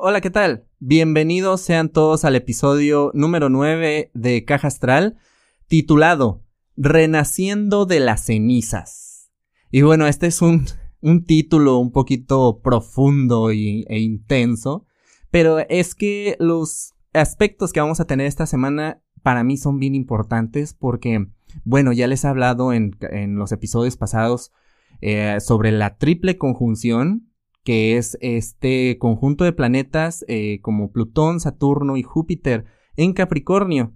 Hola, ¿qué tal? Bienvenidos sean todos al episodio número 9 de Caja Astral, titulado Renaciendo de las cenizas. Y bueno, este es un, un título un poquito profundo y, e intenso, pero es que los aspectos que vamos a tener esta semana para mí son bien importantes porque, bueno, ya les he hablado en, en los episodios pasados eh, sobre la triple conjunción que es este conjunto de planetas eh, como Plutón, Saturno y Júpiter en Capricornio,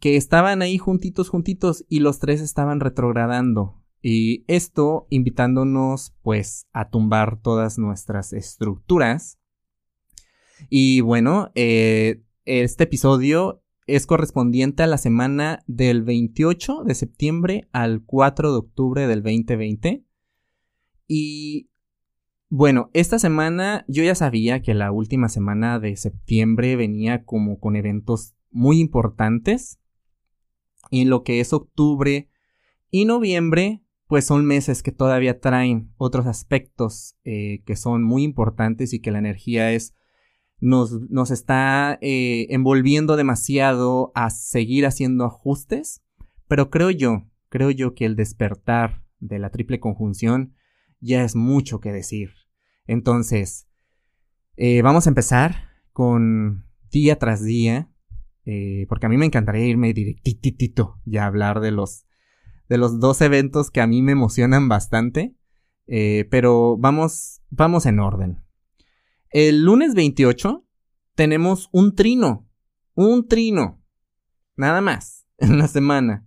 que estaban ahí juntitos, juntitos y los tres estaban retrogradando. Y esto invitándonos pues a tumbar todas nuestras estructuras. Y bueno, eh, este episodio es correspondiente a la semana del 28 de septiembre al 4 de octubre del 2020. Y bueno, esta semana yo ya sabía que la última semana de septiembre venía como con eventos muy importantes. Y lo que es octubre y noviembre, pues son meses que todavía traen otros aspectos eh, que son muy importantes y que la energía es nos, nos está eh, envolviendo demasiado a seguir haciendo ajustes. Pero creo yo, creo yo que el despertar de la triple conjunción ya es mucho que decir. Entonces, eh, vamos a empezar con día tras día, eh, porque a mí me encantaría irme directitito y hablar de los, de los dos eventos que a mí me emocionan bastante, eh, pero vamos, vamos en orden. El lunes 28 tenemos un trino, un trino, nada más, en la semana.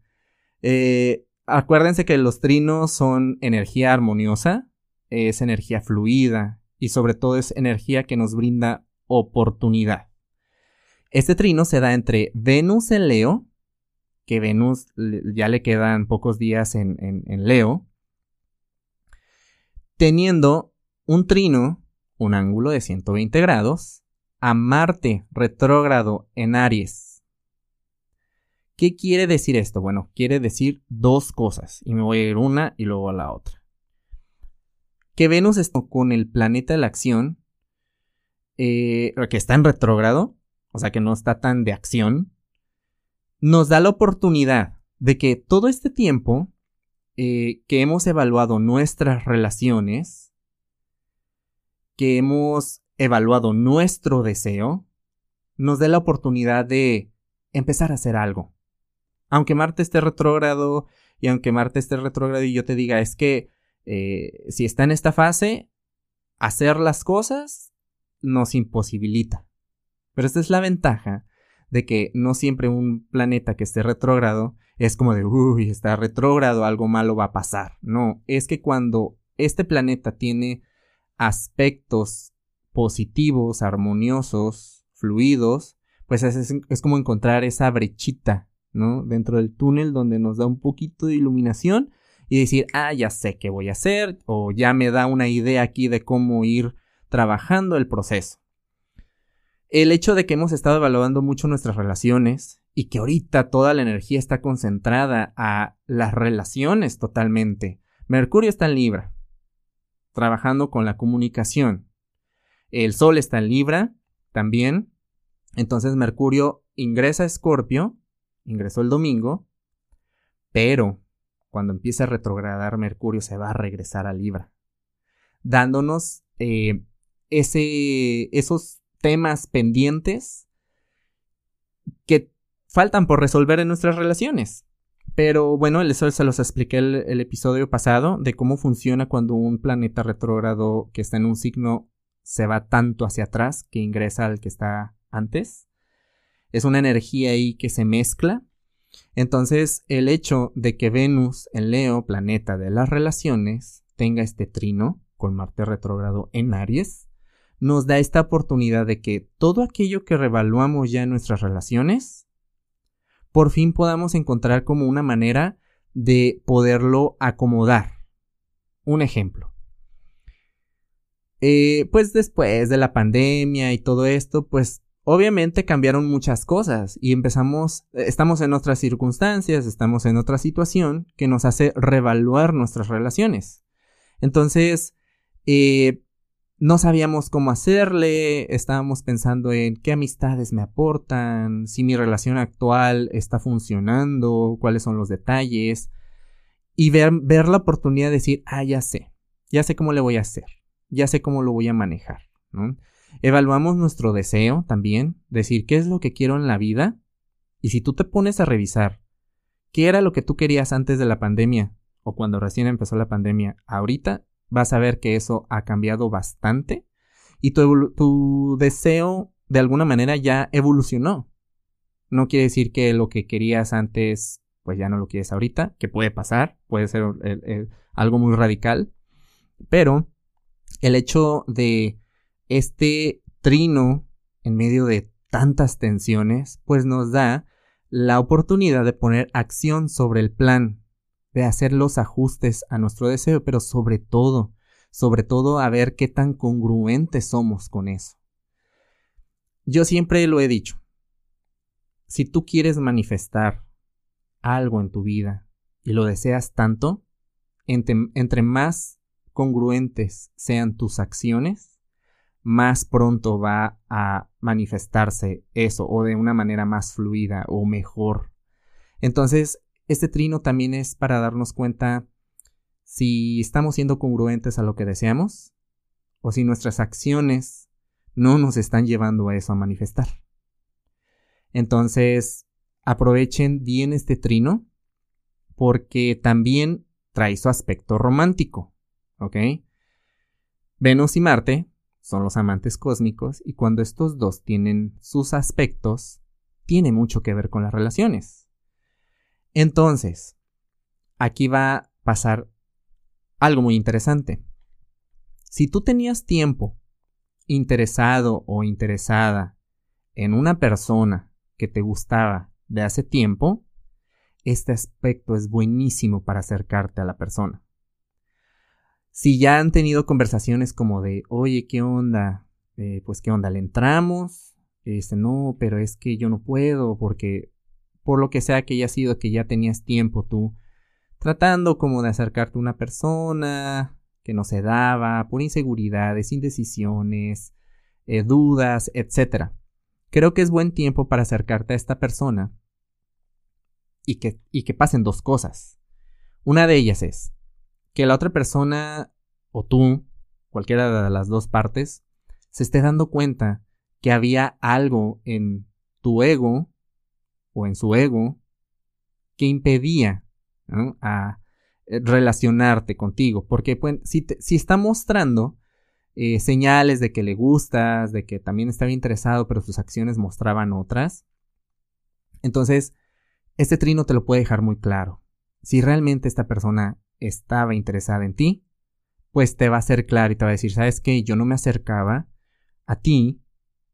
acuérdense que los trinos son energía armoniosa, es energía fluida y sobre todo es energía que nos brinda oportunidad. Este trino se da entre Venus en Leo, que Venus ya le quedan pocos días en, en Leo, teniendo un trino, un ángulo de 120 grados, a Marte retrógrado en Aries. ¿Qué quiere decir esto? Bueno, quiere decir dos cosas, y me voy a ir una y luego a la otra que Venus está con el planeta de la acción, eh, que está en retrógrado, o sea que no está tan de acción, nos da la oportunidad de que todo este tiempo eh, que hemos evaluado nuestras relaciones, que hemos evaluado nuestro deseo, nos dé la oportunidad de empezar a hacer algo. Aunque Marte esté retrógrado y aunque Marte esté retrógrado y yo te diga es que eh, si está en esta fase, hacer las cosas nos imposibilita. Pero esta es la ventaja de que no siempre un planeta que esté retrógrado es como de, uy, está retrógrado, algo malo va a pasar. No, es que cuando este planeta tiene aspectos positivos, armoniosos, fluidos, pues es, es, como encontrar esa brechita, ¿no? Dentro del túnel donde nos da un poquito de iluminación y decir, ah, ya sé qué voy a hacer o ya me da una idea aquí de cómo ir trabajando el proceso. El hecho de que hemos estado evaluando mucho nuestras relaciones y que ahorita toda la energía está concentrada a las relaciones totalmente. Mercurio está en Libra, trabajando con la comunicación. El Sol está en Libra también. Entonces Mercurio ingresa a Escorpio, ingresó el domingo, pero cuando empiece a retrogradar Mercurio, se va a regresar a Libra, dándonos eh, ese, esos temas pendientes que faltan por resolver en nuestras relaciones. Pero bueno, eso se los expliqué el, el episodio pasado de cómo funciona cuando un planeta retrógrado que está en un signo se va tanto hacia atrás que ingresa al que está antes. Es una energía ahí que se mezcla entonces, el hecho de que Venus en Leo, planeta de las relaciones, tenga este trino con Marte retrógrado en Aries, nos da esta oportunidad de que todo aquello que revaluamos ya en nuestras relaciones, por fin podamos encontrar como una manera de poderlo acomodar. Un ejemplo. Eh, pues después de la pandemia y todo esto, pues obviamente cambiaron muchas cosas y empezamos, estamos en otras circunstancias, estamos en otra situación que nos hace revaluar nuestras relaciones. Entonces, eh, no sabíamos cómo hacerle, estábamos pensando en qué amistades me aportan, si mi relación actual está funcionando, cuáles son los detalles, y ver, ver la oportunidad de decir, ah, ya sé, ya sé cómo le voy a hacer, ya sé cómo lo voy a manejar. Evaluamos nuestro deseo también, decir qué es lo que quiero en la vida, y si tú te pones a revisar qué era lo que tú querías antes de la pandemia o cuando recién empezó la pandemia, ahorita vas a ver que eso ha cambiado bastante y tu, deseo de alguna manera ya evolucionó. No quiere decir que lo que querías antes, pues ya no lo quieres ahorita, que puede pasar, puede ser algo muy radical, pero el hecho de este trino en medio de tantas tensiones, pues nos da la oportunidad de poner acción sobre el plan de hacer los ajustes a nuestro deseo, pero sobre todo, sobre todo a ver qué tan congruentes somos con eso. Yo siempre lo he dicho, si tú quieres manifestar algo en tu vida y lo deseas tanto, entre, entre más congruentes sean tus acciones, más pronto va a manifestarse eso o de una manera más fluida o mejor. Entonces, este trino también es para darnos cuenta si estamos siendo congruentes a lo que deseamos o si nuestras acciones no nos están llevando a eso a manifestar. Entonces, aprovechen bien este trino porque también trae su aspecto romántico, ¿ok? Venus y Marte son los amantes cósmicos y cuando estos dos tienen sus aspectos, tiene mucho que ver con las relaciones. Entonces, aquí va a pasar algo muy interesante. Si tú tenías tiempo interesado o interesada en una persona que te gustaba de hace tiempo, este aspecto es buenísimo para acercarte a la persona. Si ya han tenido conversaciones como de, oye, ¿qué onda? Eh, pues, ¿qué onda? ¿Le entramos? Este, no, pero es que yo no puedo porque por lo que sea que haya sido que ya tenías tiempo tú tratando como de acercarte a una persona que no se daba por inseguridades, indecisiones, eh, dudas, etc. Creo que es buen tiempo para acercarte a esta persona y que, y que pasen dos cosas. Una de ellas es que la otra persona o tú, cualquiera de las dos partes, se esté dando cuenta que había algo en tu ego o en su ego que impedía a eh, relacionarte contigo. Porque pues, si, si, está mostrando eh, señales de que le gustas, de que también estaba interesado, pero sus acciones mostraban otras, entonces este trino te lo puede dejar muy claro. Si realmente esta persona estaba interesada en ti, pues te va a ser claro y te va a decir, ¿sabes qué? Yo no me acercaba a ti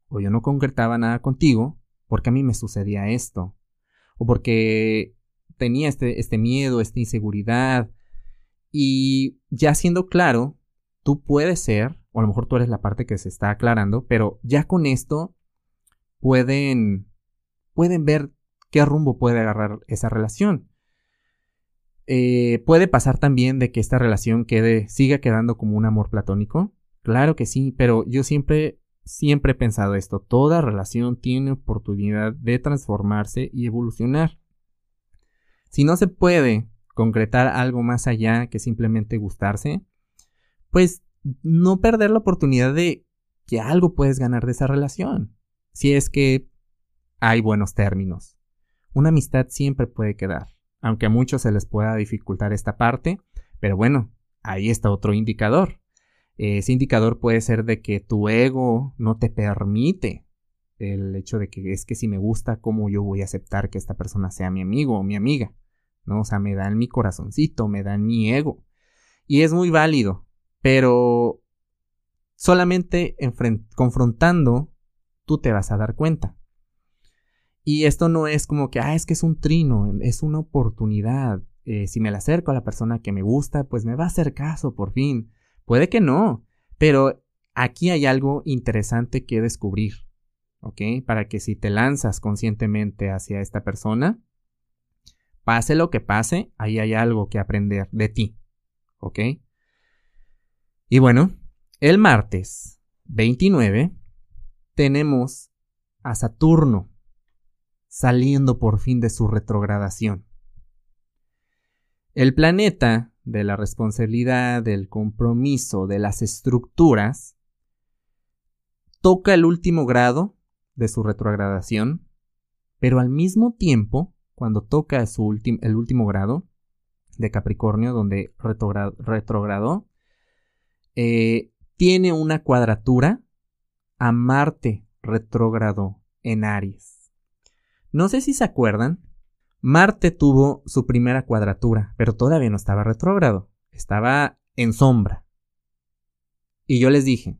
o yo no concretaba nada contigo porque a mí me sucedía esto, o porque tenía este, este miedo, esta inseguridad. Y ya siendo claro, tú puedes ser, o a lo mejor tú eres la parte que se está aclarando, pero ya con esto pueden, pueden ver qué rumbo puede agarrar esa relación. Eh, puede pasar también de que esta relación quede, siga quedando como un amor platónico. Claro que sí, pero yo siempre Siempre he pensado esto, toda relación tiene oportunidad de transformarse y evolucionar. Si no se puede concretar algo más allá que simplemente gustarse, pues no perder la oportunidad de que algo puedes ganar de esa relación, si es que hay buenos términos. Una amistad siempre puede quedar, aunque a muchos se les pueda dificultar esta parte, pero bueno, ahí está otro indicador. Ese indicador puede ser de que tu ego no te permite el hecho de que es que si me gusta, ¿cómo yo voy a aceptar que esta persona sea mi amigo o mi amiga? ¿No? O sea, me dan mi corazoncito, me dan mi ego. Y es muy válido, pero solamente confrontando, tú te vas a dar cuenta. Y esto no es como que, ah, es que es un trino, es una oportunidad. Eh, si me la acerco a la persona que me gusta, pues me va a hacer caso por fin. Puede que no, pero aquí hay algo interesante que descubrir, ¿ok? Para que si te lanzas conscientemente hacia esta persona, pase lo que pase, ahí hay algo que aprender de ti, ¿ok? Y bueno, El martes 29 tenemos a Saturno saliendo por fin de su retrogradación. El planeta de la responsabilidad, del compromiso, de las estructuras, toca el último grado de su retrogradación, pero al mismo tiempo, cuando toca el último grado de Capricornio, donde retrogradó, eh, tiene una cuadratura a Marte retrógrado en Aries. No sé si se acuerdan, Marte tuvo su primera cuadratura, pero todavía no estaba retrógrado, estaba en sombra. Y yo les dije,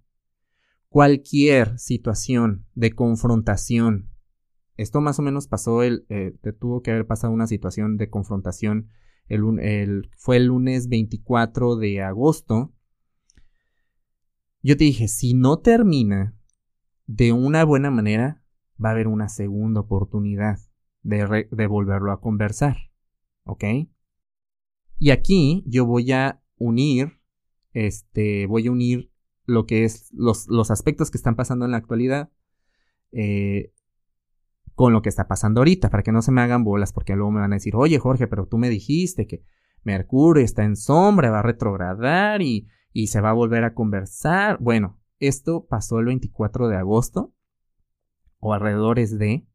cualquier situación de confrontación, esto más o menos pasó, el, eh, tuvo que haber pasado una situación de confrontación, el, fue el lunes 24 de agosto, yo te dije, si no termina de una buena manera, va a haber una segunda oportunidad de, volverlo a conversar. ¿Ok? Y aquí yo voy a unir, este, voy a unir lo que es los, los aspectos que están pasando en la actualidad eh, con lo que está pasando ahorita, para que no se me hagan bolas, porque luego me van a decir, oye Jorge, pero tú me dijiste que Mercurio está en sombra, va a retrogradar y y se va a volver a conversar. Bueno, esto pasó el 24 de agosto o alrededores de,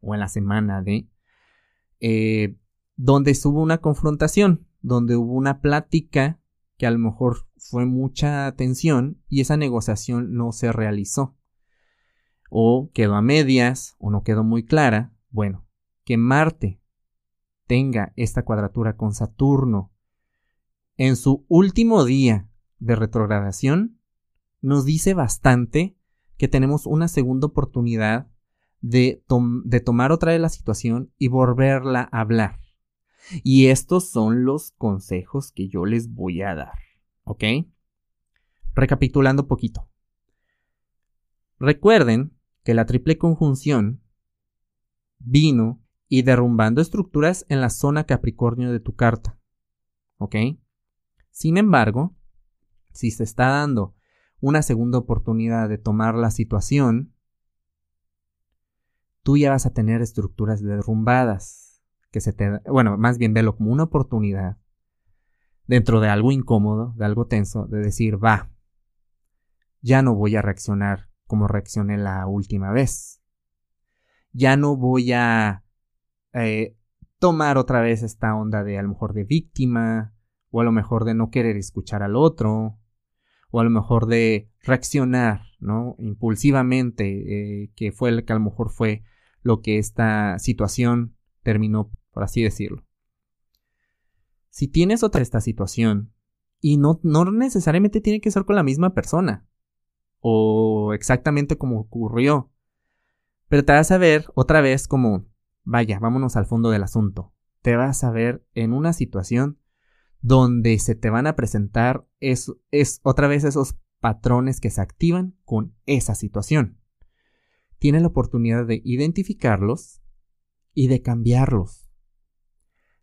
o en la semana de, eh, donde hubo una confrontación, donde hubo una plática que a lo mejor fue mucha tensión y esa negociación no se realizó. O quedó a medias o no quedó muy clara. Bueno, que Marte tenga esta cuadratura con Saturno en su último día de retrogradación nos dice bastante que tenemos una segunda oportunidad de, tomar otra vez la situación y volverla a hablar. Y estos son los consejos que yo les voy a dar. ¿Ok? Recapitulando poquito. Recuerden que la triple conjunción vino y derrumbando estructuras en la zona Capricornio de tu carta. ¿Ok? Sin embargo, si se está dando una segunda oportunidad de tomar la situación, tú ya vas a tener estructuras derrumbadas, que se te, bueno, más bien velo como una oportunidad dentro de algo incómodo, de algo tenso, de decir, va, ya no voy a reaccionar como reaccioné la última vez. Ya no voy a eh, tomar otra vez esta onda de a lo mejor de víctima, o a lo mejor de no querer escuchar al otro, o a lo mejor de reaccionar. Impulsivamente, eh, que fue el que a lo mejor fue lo que esta situación terminó, por así decirlo. Si tienes otra esta situación, y no, no necesariamente tiene que ser con la misma persona, o exactamente como ocurrió, pero te vas a ver otra vez como, vaya, vámonos al fondo del asunto, te vas a ver en una situación donde se te van a presentar es, es otra vez esos patrones que se activan con esa situación. Tienes la oportunidad de identificarlos y de cambiarlos.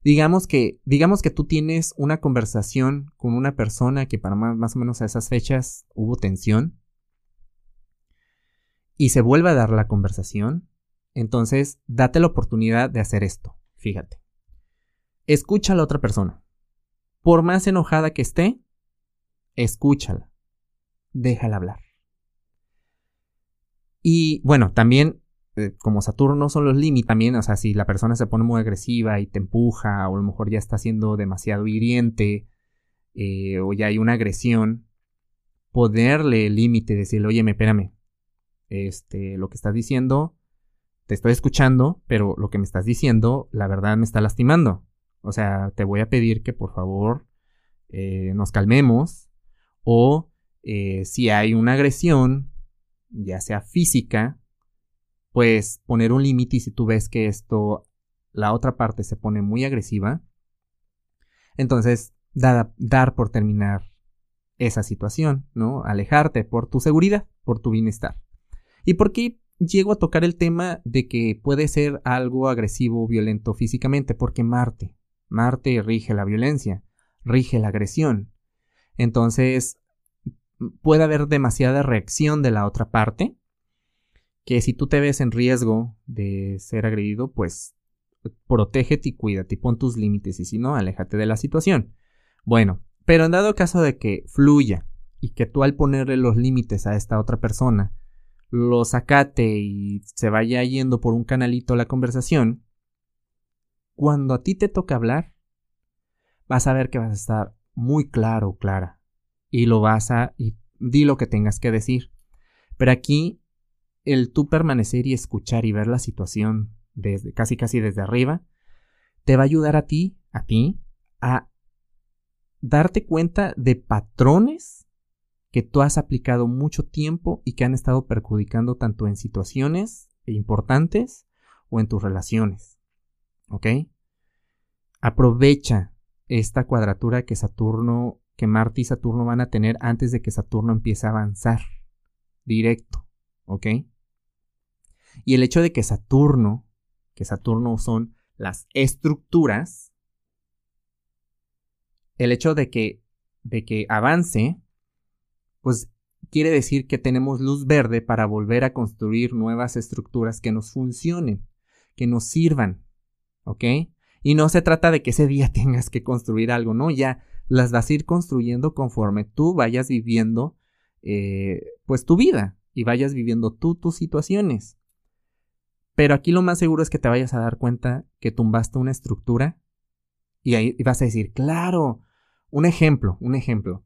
Digamos que, digamos que tú tienes una conversación con una persona que para más, más o menos a esas fechas hubo tensión y se vuelve a dar la conversación, entonces date la oportunidad de hacer esto. Fíjate. Escucha a la otra persona. Por más enojada que esté, escúchala. Déjala hablar. Y bueno, también, eh, como Saturno no son los límites, también, o sea, si la persona se pone muy agresiva y te empuja, o a lo mejor ya está siendo demasiado hiriente, eh, o ya hay una agresión, ponerle el límite, decirle, oye, espérame, este, lo que estás diciendo, te estoy escuchando, pero lo que me estás diciendo, la verdad me está lastimando. O sea, te voy a pedir que por favor eh, nos calmemos o eh, si hay una agresión, ya sea física, pues poner un límite y si tú ves que esto, la otra parte se pone muy agresiva, entonces dar por terminar esa situación, ¿no? Alejarte por tu seguridad, por tu bienestar. ¿Y por qué llego a tocar el tema de que puede ser algo agresivo o violento físicamente? Porque Marte, Marte rige la violencia, rige la agresión. Entonces, puede haber demasiada reacción de la otra parte, que si tú te ves en riesgo de ser agredido, pues protégete y cuídate y pon tus límites y si no, aléjate de la situación. Bueno, pero en dado caso de que fluya y que tú al ponerle los límites a esta otra persona lo sacate y se vaya yendo por un canalito la conversación, cuando a ti te toca hablar, vas a ver que vas a estar muy claro clara y lo vas a y di lo que tengas que decir. Pero aquí el tú permanecer y escuchar y ver la situación desde casi casi desde arriba te va a ayudar a ti, a ti a darte cuenta de patrones que tú has aplicado mucho tiempo y que han estado perjudicando tanto en situaciones importantes o en tus relaciones. ¿Ok? Aprovecha esta cuadratura que Saturno, que Marte y Saturno van a tener antes de que Saturno empiece a avanzar directo. ¿Ok? Y el hecho de que Saturno, que Saturno son las estructuras, el hecho de que, de que avance pues quiere decir que tenemos luz verde para volver a construir nuevas estructuras que nos funcionen, que nos sirvan, ¿ok? Y no se trata de que ese día tengas que construir algo, no, ya las vas a ir construyendo conforme tú vayas viviendo, eh, pues tu vida y vayas viviendo tú tus situaciones. Pero aquí lo más seguro es que te vayas a dar cuenta que tumbaste una estructura y ahí vas a decir, claro, un ejemplo, un ejemplo.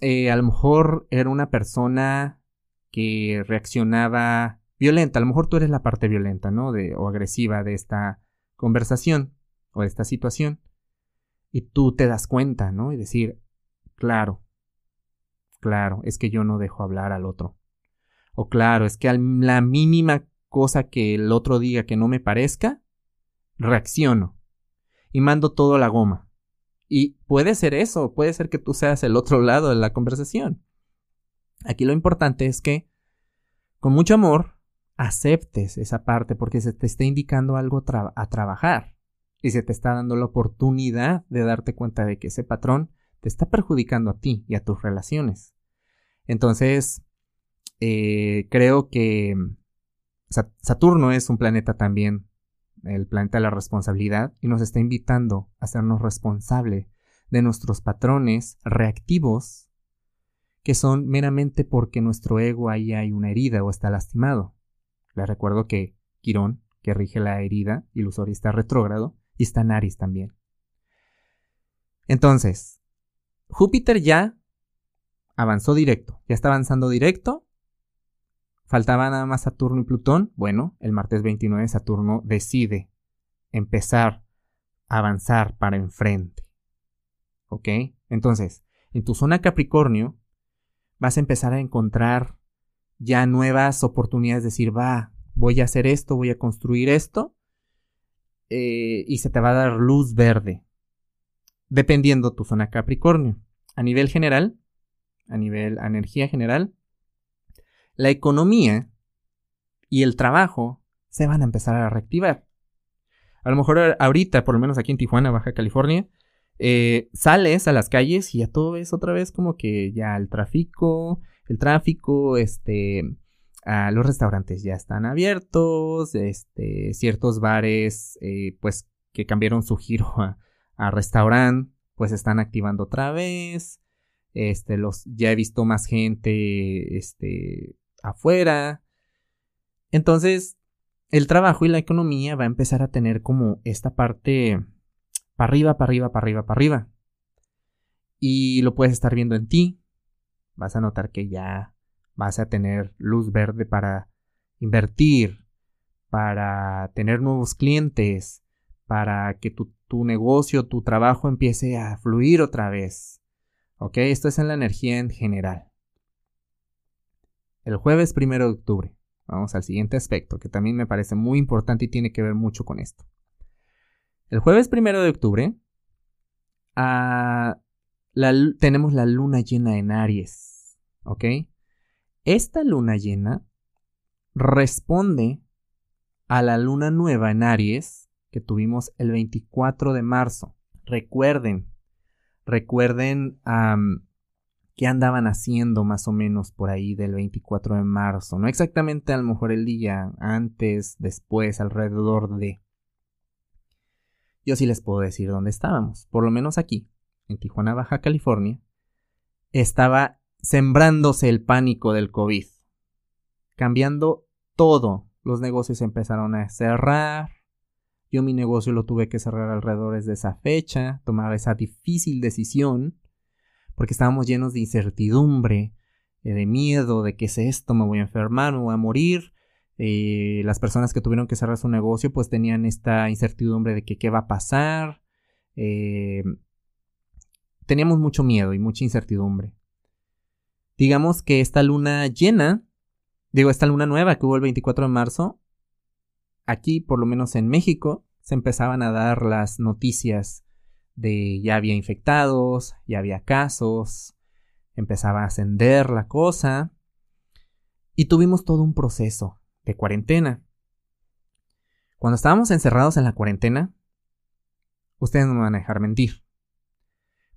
Eh, a lo mejor era una persona que reaccionaba violenta, a lo mejor tú eres la parte violenta, ¿no? De, o agresiva de esta conversación o esta situación. Y tú te das cuenta, ¿no? Y decir, claro, claro, es que yo no dejo hablar al otro. O claro, es que a la mínima cosa que el otro diga que no me parezca, reacciono. Y mando todo la goma. Y puede ser eso, puede ser que tú seas el otro lado de la conversación. Aquí lo importante es que, con mucho amor, aceptes esa parte porque se te está indicando algo a trabajar y se te está dando la oportunidad de darte cuenta de que ese patrón te está perjudicando a ti y a tus relaciones. Entonces, eh, creo que Saturno es un planeta también el planeta de la responsabilidad, y nos está invitando a hacernos responsable de nuestros patrones reactivos que son meramente porque nuestro ego ahí hay una herida o está lastimado. Les recuerdo que Quirón, que rige la herida ilusoria, está retrógrado y está en también. Entonces, Júpiter ya avanzó directo, ya está avanzando directo Faltaba nada más Saturno y Plutón. Bueno, el martes 29 Saturno decide empezar a avanzar para enfrente. ¿Ok? Entonces, en tu zona Capricornio vas a empezar a encontrar ya nuevas oportunidades, de decir, va, voy a hacer esto, voy a construir esto, eh, y se te va a dar luz verde, dependiendo tu zona Capricornio. A nivel general, a nivel energía general, la economía y el trabajo se van a empezar a reactivar. A lo mejor ahorita, por lo menos aquí en Tijuana, Baja California, eh, sales a las calles y ya todo es otra vez como que ya el tráfico, el tráfico, este, los restaurantes ya están abiertos, este, ciertos bares, eh, pues que cambiaron su giro a, a restaurante, pues están activando otra vez. Este, los, ya he visto más gente, este, afuera. Entonces, el trabajo y la economía va a empezar a tener como esta parte para arriba, para arriba, para arriba, para arriba. Y lo puedes estar viendo en ti. Vas a notar que ya vas a tener luz verde para invertir, para tener nuevos clientes, para que tu, tu negocio, tu trabajo empiece a fluir otra vez. ¿Ok? Esto es en la energía en general el jueves primero de octubre. Vamos al siguiente aspecto, que también me parece muy importante y tiene que ver mucho con esto. El jueves primero de octubre tenemos la luna llena en Aries. ¿Ok? Esta luna llena responde a la luna nueva en Aries que tuvimos el 24 de marzo. Recuerden, recuerden qué andaban haciendo más o menos por ahí del 24 de marzo. No exactamente a lo mejor el día, antes, después, alrededor de. Yo sí les puedo decir dónde estábamos. Por lo menos aquí, en Tijuana, Baja California, estaba sembrándose el pánico del COVID. Cambiando todo. Los negocios empezaron a cerrar. Yo mi negocio lo tuve que cerrar alrededor de esa fecha, tomar esa difícil decisión porque estábamos llenos de incertidumbre, eh, de miedo, de qué es esto, me voy a enfermar, me voy a morir. Eh, las personas que tuvieron que cerrar su negocio pues tenían esta incertidumbre de que qué va a pasar. Eh, teníamos mucho miedo y mucha incertidumbre. Digamos que esta luna llena, digo, esta luna nueva que hubo el 24 de marzo, aquí, por lo menos en México, se empezaban a dar las noticias de ya había infectados, ya había casos, empezaba a ascender la cosa y tuvimos todo un proceso de cuarentena. Cuando estábamos encerrados en la cuarentena, ustedes no me van a dejar mentir,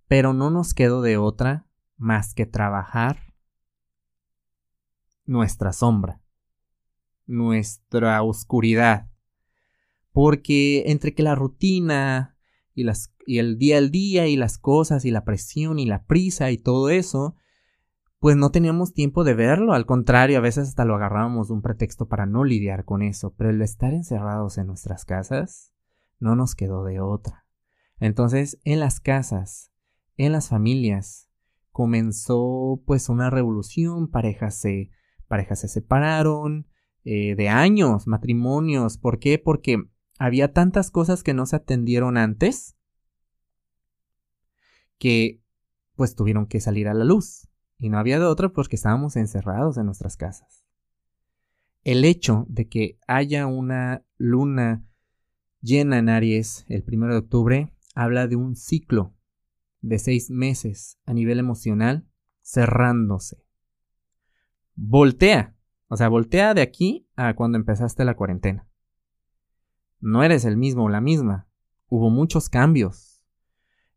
pero no nos quedó de otra más que trabajar nuestra sombra, nuestra oscuridad, porque entre que la rutina, y, las, y el día al día y las cosas y la presión y la prisa y todo eso, pues no teníamos tiempo de verlo, al contrario, a veces hasta lo agarrábamos de un pretexto para no lidiar con eso, pero el estar encerrados en nuestras casas no nos quedó de otra. Entonces, en las casas, en las familias, comenzó pues una revolución, parejas se, parejas se separaron, eh, de años, matrimonios, ¿por qué? Porque había tantas cosas que no se atendieron antes que pues tuvieron que salir a la luz. Y no había de otra porque estábamos encerrados en nuestras casas. El hecho de que haya una luna llena en Aries el primero de octubre habla de un ciclo de seis meses a nivel emocional cerrándose. Voltea, o sea, voltea de aquí a cuando empezaste la cuarentena. No eres el mismo o la misma. Hubo muchos cambios.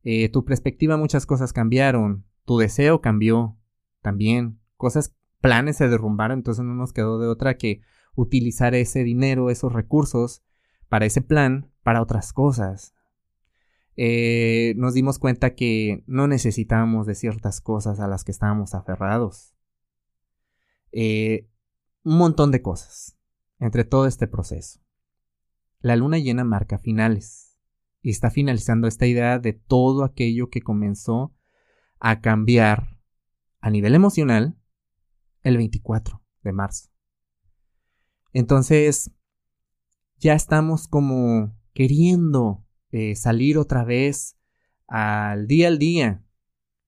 Eh, tu perspectiva, muchas cosas cambiaron. Tu deseo cambió también. Cosas, planes se derrumbaron, entonces no nos quedó de otra que utilizar ese dinero, esos recursos para ese plan, para otras cosas. Eh, nos dimos cuenta que no necesitábamos de ciertas cosas a las que estábamos aferrados. Eh, un montón de cosas entre todo este proceso. La luna llena marca finales y está finalizando esta idea de todo aquello que comenzó a cambiar a nivel emocional el 24 de marzo. Entonces, ya estamos como queriendo eh, salir otra vez al día al día.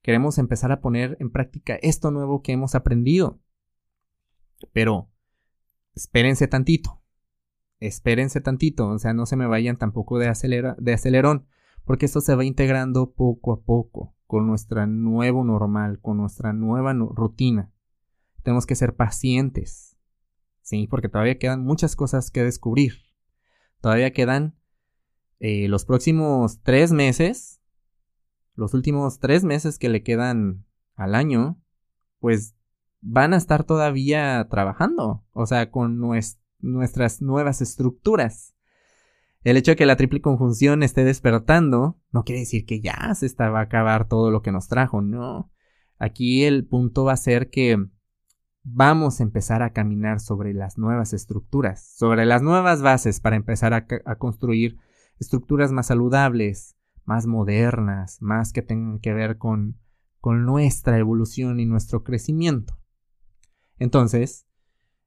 Queremos empezar a poner en práctica esto nuevo que hemos aprendido. Pero, espérense tantito espérense tantito, o sea, no se me vayan tampoco de, de acelerón, porque esto se va integrando poco a poco con nuestra nuevo normal, con nuestra nueva rutina. Tenemos que ser pacientes, ¿sí? Porque todavía quedan muchas cosas que descubrir. Todavía quedan eh, los próximos tres meses, los últimos tres meses que le quedan al año, pues van a estar todavía trabajando, o sea, con nuestro nuestras nuevas estructuras. El hecho de que la triple conjunción esté despertando no quiere decir que ya se está, va a acabar todo lo que nos trajo, no. Aquí el punto va a ser que vamos a empezar a caminar sobre las nuevas estructuras, sobre las nuevas bases para empezar a construir estructuras más saludables, más modernas, más que tengan que ver con, con nuestra evolución y nuestro crecimiento. Entonces,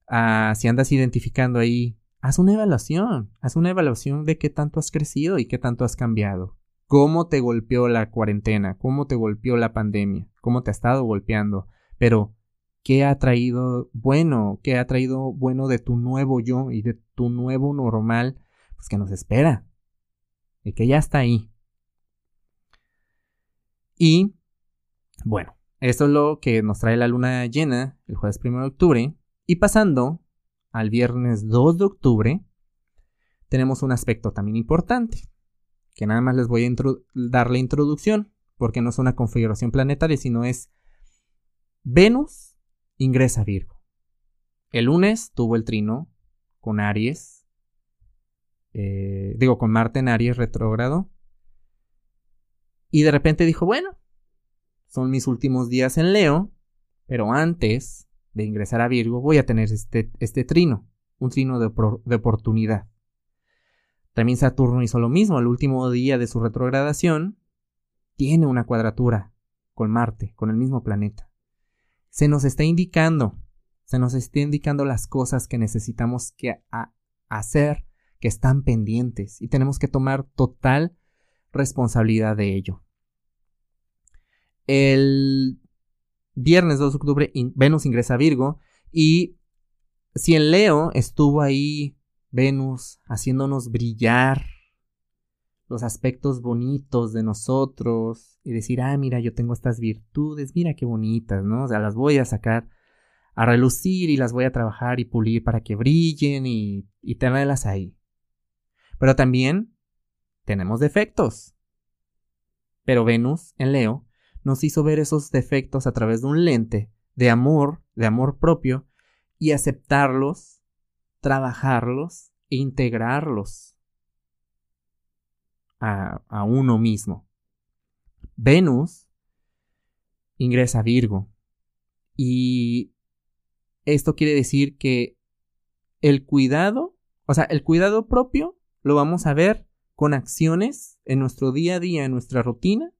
Ah, si andas identificando ahí, haz una evaluación, haz una evaluación de qué tanto has crecido y qué tanto has cambiado. ¿Cómo te golpeó la cuarentena? ¿Cómo te golpeó la pandemia? ¿Cómo te ha estado golpeando? Pero, ¿qué ha traído bueno? ¿Qué ha traído bueno de tu nuevo yo y de tu nuevo normal? Pues que nos espera. Y que ya está ahí. Y, bueno, esto es lo que nos trae la luna llena el jueves 1 de octubre. Y pasando al viernes 2 de octubre, tenemos un aspecto también importante, que nada más les voy a dar la introducción, porque no es una configuración planetaria, sino es Venus ingresa Virgo. El lunes tuvo el trino con Aries, eh, digo, con Marte en Aries retrógrado. Y de repente dijo, bueno, son mis últimos días en Leo, pero antes de ingresar a Virgo voy a tener este, este trino, un trino de, de oportunidad. También Saturno hizo lo mismo, el último día de su retrogradación tiene una cuadratura con Marte, con el mismo planeta. Se nos está indicando, se nos está indicando las cosas que necesitamos que hacer, están pendientes y tenemos que tomar total responsabilidad de ello. El viernes 2 de octubre Venus ingresa a Virgo y si en Leo estuvo ahí Venus haciéndonos brillar los aspectos bonitos de nosotros y decir, ah, mira, yo tengo estas virtudes, mira qué bonitas, ¿no? O sea, las voy a sacar a relucir y las voy a trabajar y pulir para que brillen y tenerlas ahí. Pero también tenemos defectos. Pero Venus, en Leo, nos hizo ver esos defectos a través de un lente de amor, de amor propio, y aceptarlos, trabajarlos e integrarlos a, uno mismo. Venus ingresa a Virgo. Y esto quiere decir que el cuidado, o sea, el cuidado propio lo vamos a ver con acciones en nuestro día a día, en nuestra rutina,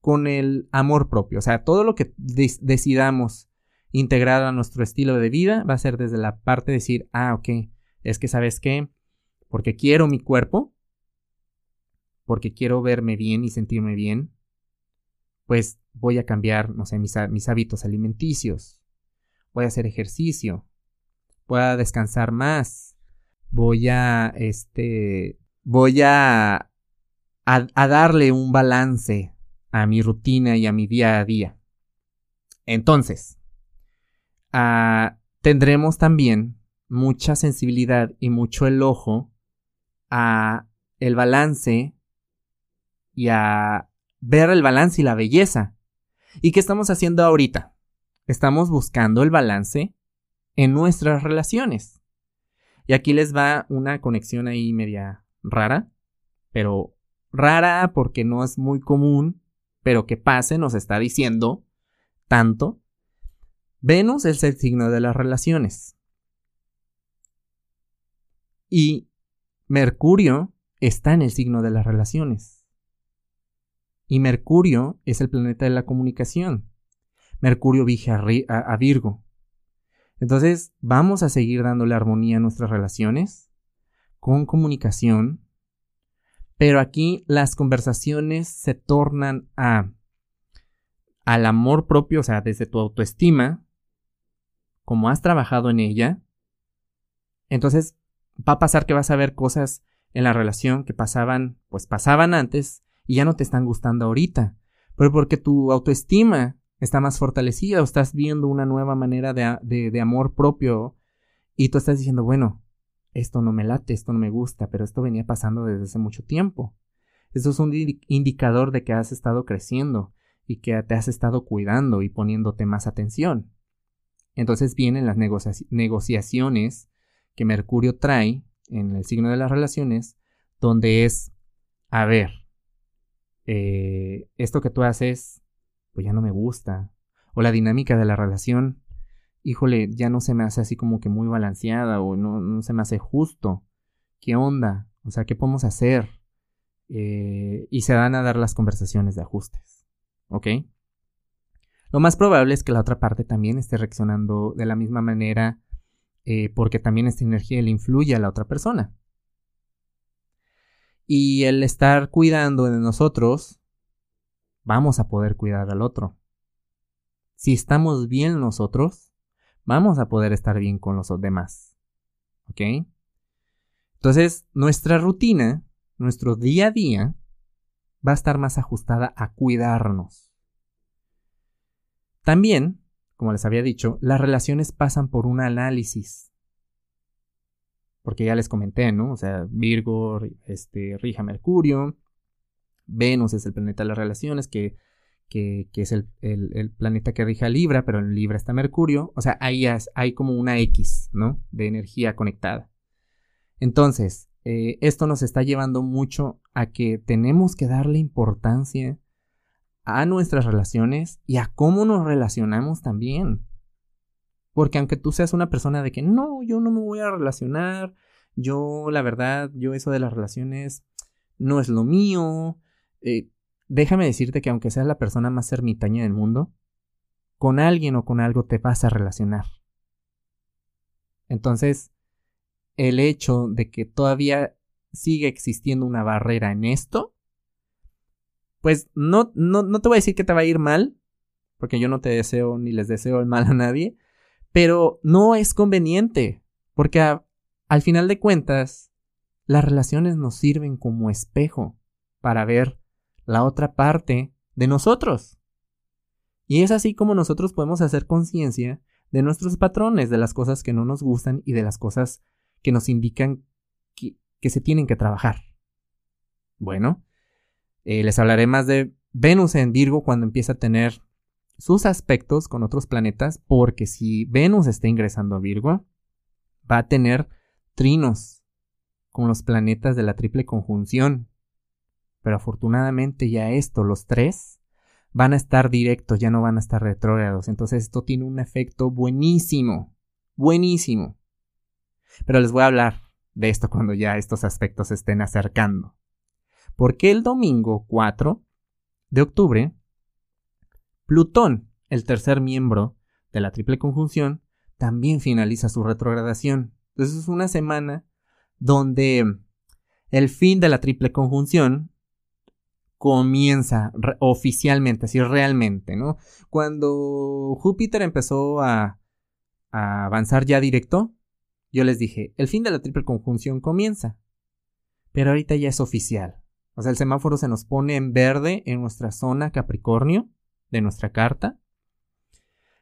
con el amor propio. O sea, todo lo que decidamos integrar a nuestro estilo de vida va a ser desde la parte de decir, ah, ok, es que sabes qué, porque quiero mi cuerpo, porque quiero verme bien y sentirme bien, pues voy a cambiar, no sé, mis, mis hábitos alimenticios, voy a hacer ejercicio, voy a descansar más, voy a, este, voy a, a, darle un balance a mi rutina y a mi día a día. Entonces, ah, tendremos también mucha sensibilidad y mucho el ojo a el balance y a ver el balance y la belleza. ¿Y qué estamos haciendo ahorita? Estamos buscando el balance en nuestras relaciones. Y aquí les va una conexión ahí media rara, pero rara porque no es muy común, pero que pase nos está diciendo tanto. Venus es el signo de las relaciones. Y Mercurio está en el signo de las relaciones. Y Mercurio es el planeta de la comunicación. Mercurio vige a, Virgo. Entonces, vamos a seguir dándole armonía a nuestras relaciones con comunicación, pero aquí las conversaciones se tornan a al amor propio, o sea, desde tu autoestima, como has trabajado en ella, entonces va a pasar que vas a ver cosas en la relación que pasaban, pues pasaban antes y ya no te están gustando ahorita, pero porque tu autoestima está más fortalecida o estás viendo una nueva manera de, de, amor propio y tú estás diciendo, bueno, esto no me late, esto no me gusta, pero esto venía pasando desde hace mucho tiempo. Eso es un indicador de que has estado creciendo y que te has estado cuidando y poniéndote más atención. Entonces vienen las negociaciones que Mercurio trae en el signo de las relaciones, donde es, a ver, eh, esto que tú haces, pues ya no me gusta. O la dinámica de la relación, híjole, ya no se me hace así como que muy balanceada o no, no se me hace justo. ¿Qué onda? O sea, ¿qué podemos hacer? Eh, y se dan a dar las conversaciones de ajustes. ¿Ok? Lo más probable es que la otra parte también esté reaccionando de la misma manera eh, porque también esta energía le influye a la otra persona. Y el estar cuidando de nosotros, vamos a poder cuidar al otro. Si estamos bien nosotros, vamos a poder estar bien con los demás. ¿Ok? Entonces, nuestra rutina, nuestro día a día, va a estar más ajustada a cuidarnos. También, como les había dicho, las relaciones pasan por un análisis porque ya les comenté, ¿no? O sea, Virgo, este, rija Mercurio, Venus es el planeta de las relaciones que, que, es el, planeta que rige a Libra, pero en Libra está Mercurio. O sea, ahí hay como una X, ¿no? De energía conectada. Entonces, eh, esto nos está llevando mucho a que tenemos que darle importancia a nuestras relaciones y a cómo nos relacionamos también. Porque aunque tú seas una persona de que no, yo no me voy a relacionar, yo la verdad, yo eso de las relaciones no es lo mío, eh, déjame decirte que aunque seas la persona más ermitaña del mundo, con alguien o con algo te vas a relacionar. Entonces, el hecho de que todavía sigue existiendo una barrera en esto, pues no, no, no te voy a decir que te va a ir mal, porque yo no te deseo ni les deseo el mal a nadie, pero no es conveniente, porque al final de cuentas, las relaciones nos sirven como espejo para ver la otra parte de nosotros. Y es así como nosotros podemos hacer conciencia de nuestros patrones, de las cosas que no nos gustan y de las cosas que nos indican que, se tienen que trabajar. Bueno, eh, les hablaré más de Venus en Virgo cuando empieza a tener sus aspectos con otros planetas, porque si Venus está ingresando a Virgo, va a tener trinos con los planetas de la triple conjunción. Pero afortunadamente ya esto, los tres, van a estar directos, ya no van a estar retrógrados. Entonces esto tiene un efecto buenísimo, buenísimo. Pero les voy a hablar de esto cuando ya estos aspectos se estén acercando. Porque el domingo 4 de octubre Plutón, el tercer miembro de la triple conjunción, también finaliza su retrogradación. Entonces es una semana donde el fin de la triple conjunción comienza oficialmente, así realmente, ¿no? Cuando Júpiter empezó a, avanzar ya directo, yo les dije, el fin de la triple conjunción comienza. Pero ahorita ya es oficial. O sea, el semáforo se nos pone en verde en nuestra zona Capricornio de nuestra carta.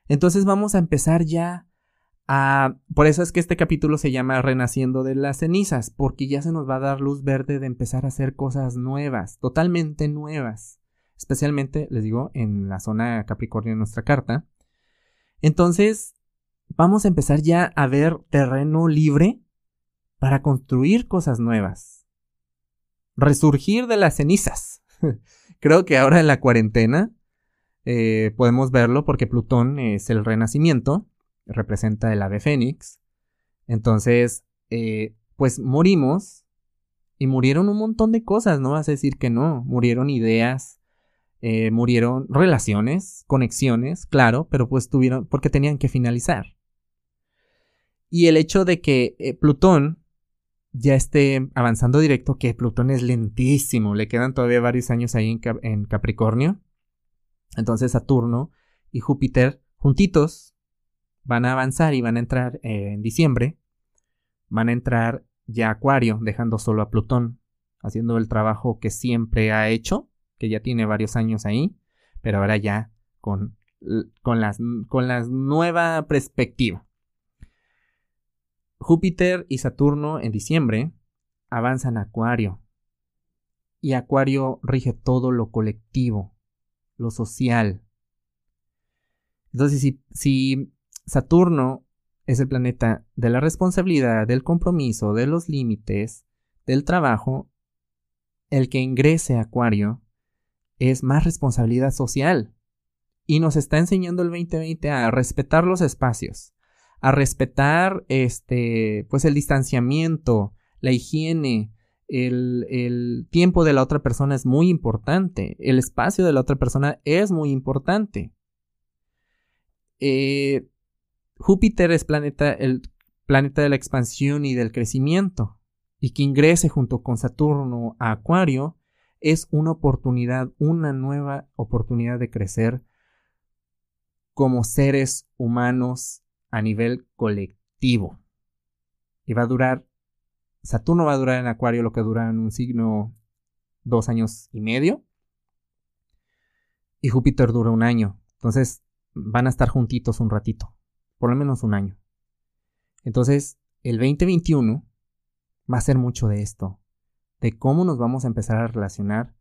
Entonces vamos a empezar ya a... Por eso es que este capítulo se llama Renaciendo de las cenizas, porque ya se nos va a dar luz verde de empezar a hacer cosas nuevas, totalmente nuevas. Especialmente, les digo, en la zona Capricornio de nuestra carta. Entonces, vamos a empezar ya a ver terreno libre para construir cosas nuevas. Resurgir de las cenizas. Creo que ahora en la cuarentena eh, podemos verlo porque Plutón es el renacimiento, representa el ave fénix. Entonces, eh, pues morimos y murieron un montón de cosas, no vas a decir que no, murieron ideas, eh, murieron relaciones, conexiones, claro, pero pues tuvieron, porque tenían que finalizar. Y el hecho de que Plutón ya esté avanzando directo, que Plutón es lentísimo, le quedan todavía varios años ahí en Capricornio, entonces Saturno y Júpiter juntitos van a avanzar y van a entrar eh, en diciembre. Van a entrar ya Acuario, dejando solo a Plutón, haciendo el trabajo que siempre ha hecho, que ya tiene varios años ahí, pero ahora ya con, con, las, con la nueva perspectiva. Júpiter y Saturno en diciembre avanzan a Acuario. Y Acuario rige todo lo colectivo, lo social. Entonces, si, si Saturno es el planeta de la responsabilidad, del compromiso, de los límites, del trabajo, el que ingrese a Acuario es más responsabilidad social. Y nos está enseñando el 2020 a respetar los espacios, a respetar este, pues el distanciamiento, la higiene, el, tiempo de la otra persona es muy importante, el espacio de la otra persona es muy importante. Eh, Júpiter es planeta, el planeta de la expansión y del crecimiento, y que ingrese junto con Saturno a Acuario es una oportunidad, una nueva oportunidad de crecer como seres humanos a nivel colectivo. Y va a durar Saturno va a durar en Acuario lo que dura en un signo dos años y medio. Y Júpiter dura un año. Entonces van a estar juntitos un ratito. Por lo menos un año. Entonces, el 2021 va a ser mucho de esto. De cómo nos vamos a empezar a relacionar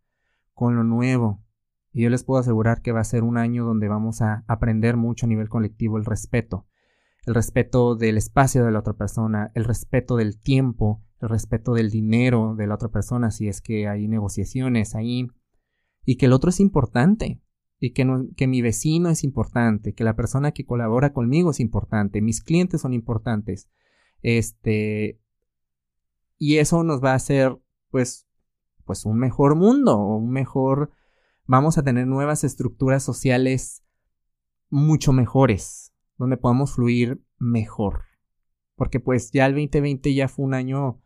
con lo nuevo. Y yo les puedo asegurar que va a ser un año donde vamos a aprender mucho a nivel colectivo el respeto. El respeto del espacio de la otra persona, el respeto del tiempo, el respeto del dinero de la otra persona si es que hay negociaciones ahí. Y que el otro es importante. Y que, que mi vecino es importante, que la persona que colabora conmigo es importante, mis clientes son importantes. Este. Y eso nos va a hacer, pues, pues un mejor mundo, un mejor vamos a tener nuevas estructuras sociales mucho mejores, donde podamos fluir mejor. Porque pues ya el 2020 ya fue un año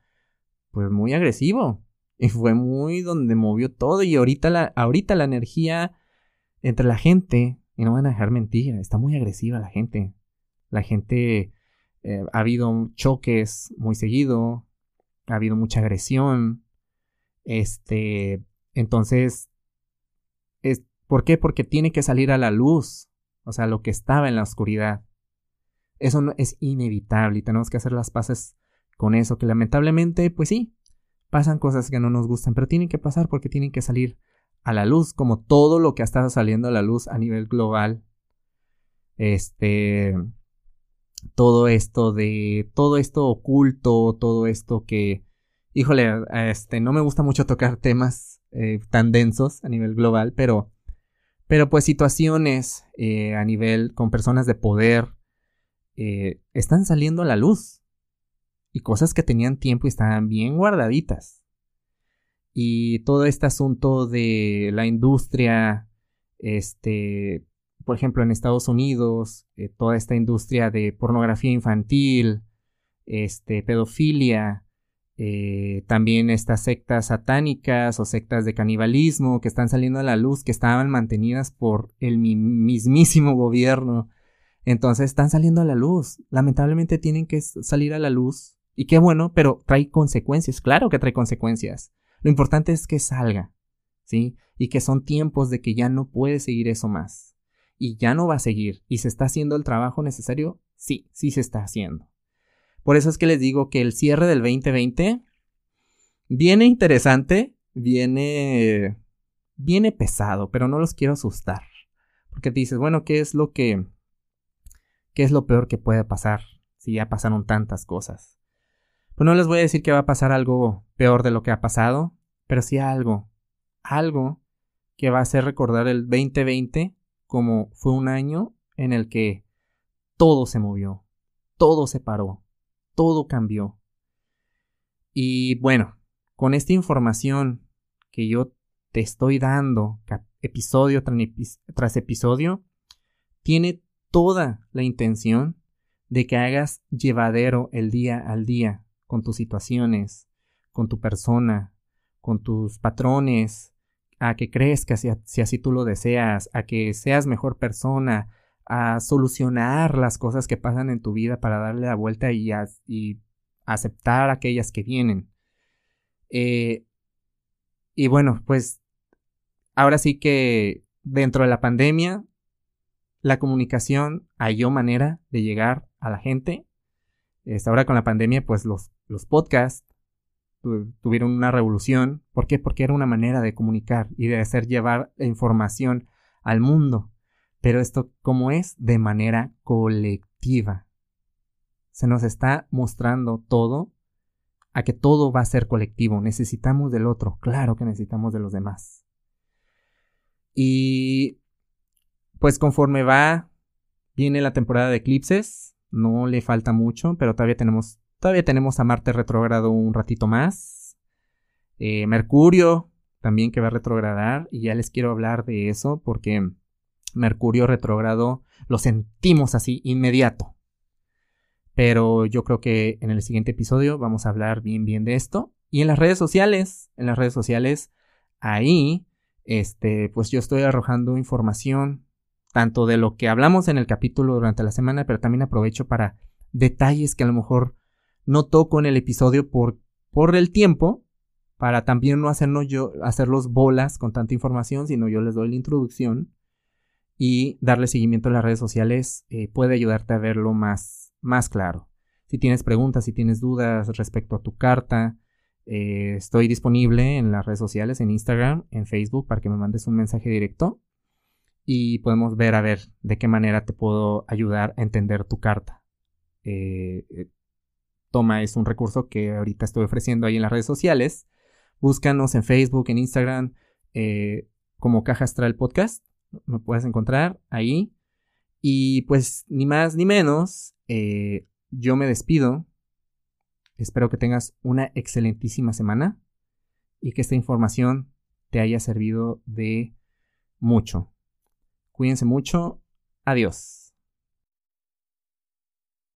pues muy agresivo y fue muy donde movió todo y ahorita la, ahorita la energía entre la gente, y no van a dejar mentir, está muy agresiva la gente. La gente, eh, ha habido choques muy seguido, ha habido mucha agresión, este, entonces ¿Por qué? Porque tiene que salir a la luz, o sea, lo que estaba en la oscuridad. Eso no, es inevitable y tenemos que hacer las paces con eso, que lamentablemente, pues sí, pasan cosas que no nos gustan, pero tienen que pasar porque tienen que salir a la luz, como todo lo que estado saliendo a la luz a nivel global. Este, todo esto de, todo esto oculto, todo esto que, híjole, este, no me gusta mucho tocar temas eh, tan densos a nivel global, pero pero pues situaciones eh, a nivel con personas de poder eh, están saliendo a la luz. Y cosas que tenían tiempo y estaban bien guardaditas. Y todo este asunto de la industria, este, por ejemplo, en Estados Unidos, eh, toda esta industria de pornografía infantil, este, pedofilia, eh, también estas sectas satánicas o sectas de canibalismo que están saliendo a la luz, que estaban mantenidas por el mismísimo gobierno. Entonces están saliendo a la luz. Lamentablemente tienen que salir a la luz. Y qué bueno, pero trae consecuencias. Claro que trae consecuencias. Lo importante es que salga. ¿Sí? Y que son tiempos de que ya no puede seguir eso más. Y ya no va a seguir. ¿Y se está haciendo el trabajo necesario? Sí, sí se está haciendo. Por eso es que les digo que el cierre del 2020 viene interesante, viene viene pesado, pero no los quiero asustar. Porque te dices, bueno, ¿qué es lo que qué es lo peor que puede pasar si ya pasaron tantas cosas? Pues no les voy a decir que va a pasar algo peor de lo que ha pasado, pero sí algo, algo que va a hacer recordar el 2020 como fue un año en el que todo se movió, todo se paró, todo cambió. Y bueno, con esta información que yo te estoy dando episodio tras episodio, tiene toda la intención de que hagas llevadero el día al día con tus situaciones, con tu persona, con tus patrones, a que crezcas si así tú lo deseas, a que seas mejor persona, a solucionar las cosas que pasan en tu vida para darle la vuelta y, aceptar aquellas que vienen. Eh, y bueno, pues ahora sí que dentro de la pandemia, la comunicación halló manera de llegar a la gente. Este, ahora con la pandemia, pues los, los podcasts tuvieron una revolución. ¿Por qué? Porque era una manera de comunicar y de hacer llevar información al mundo. Pero esto, ¿cómo es? De manera colectiva. Se nos está mostrando todo a que todo va a ser colectivo. Necesitamos del otro. Claro que necesitamos de los demás. Y pues conforme va, viene la temporada de eclipses. No le falta mucho, pero todavía tenemos, todavía tenemos a Marte retrógrado un ratito más. Eh, Mercurio también que va a retrogradar. Y ya les quiero hablar de eso porque Mercurio retrógrado lo sentimos así inmediato. Pero yo creo que en el siguiente episodio vamos a hablar bien bien de esto. Y en las redes sociales, en las redes sociales, ahí, este, pues yo estoy arrojando información, tanto de lo que hablamos en el capítulo durante la semana, pero también aprovecho para detalles que a lo mejor no toco en el episodio por, por el tiempo, para también no hacernos yo, hacerlos bolas con tanta información, sino yo les doy la introducción y darle seguimiento a las redes sociales eh, puede ayudarte a verlo más, más claro. Si tienes preguntas, si tienes dudas respecto a tu carta, Eh, estoy disponible en las redes sociales, en Instagram, en Facebook, para que me mandes un mensaje directo y podemos ver a ver de qué manera te puedo ayudar a entender tu carta. Eh, eh, toma es un recurso que ahorita estoy ofreciendo ahí en las redes sociales. Búscanos en Facebook, en Instagram, como Caja Astral Podcast. Me puedes encontrar ahí. Y pues ni más ni menos, yo me despido Espero que tengas una excelentísima semana y que esta información te haya servido de mucho. Cuídense mucho. Adiós.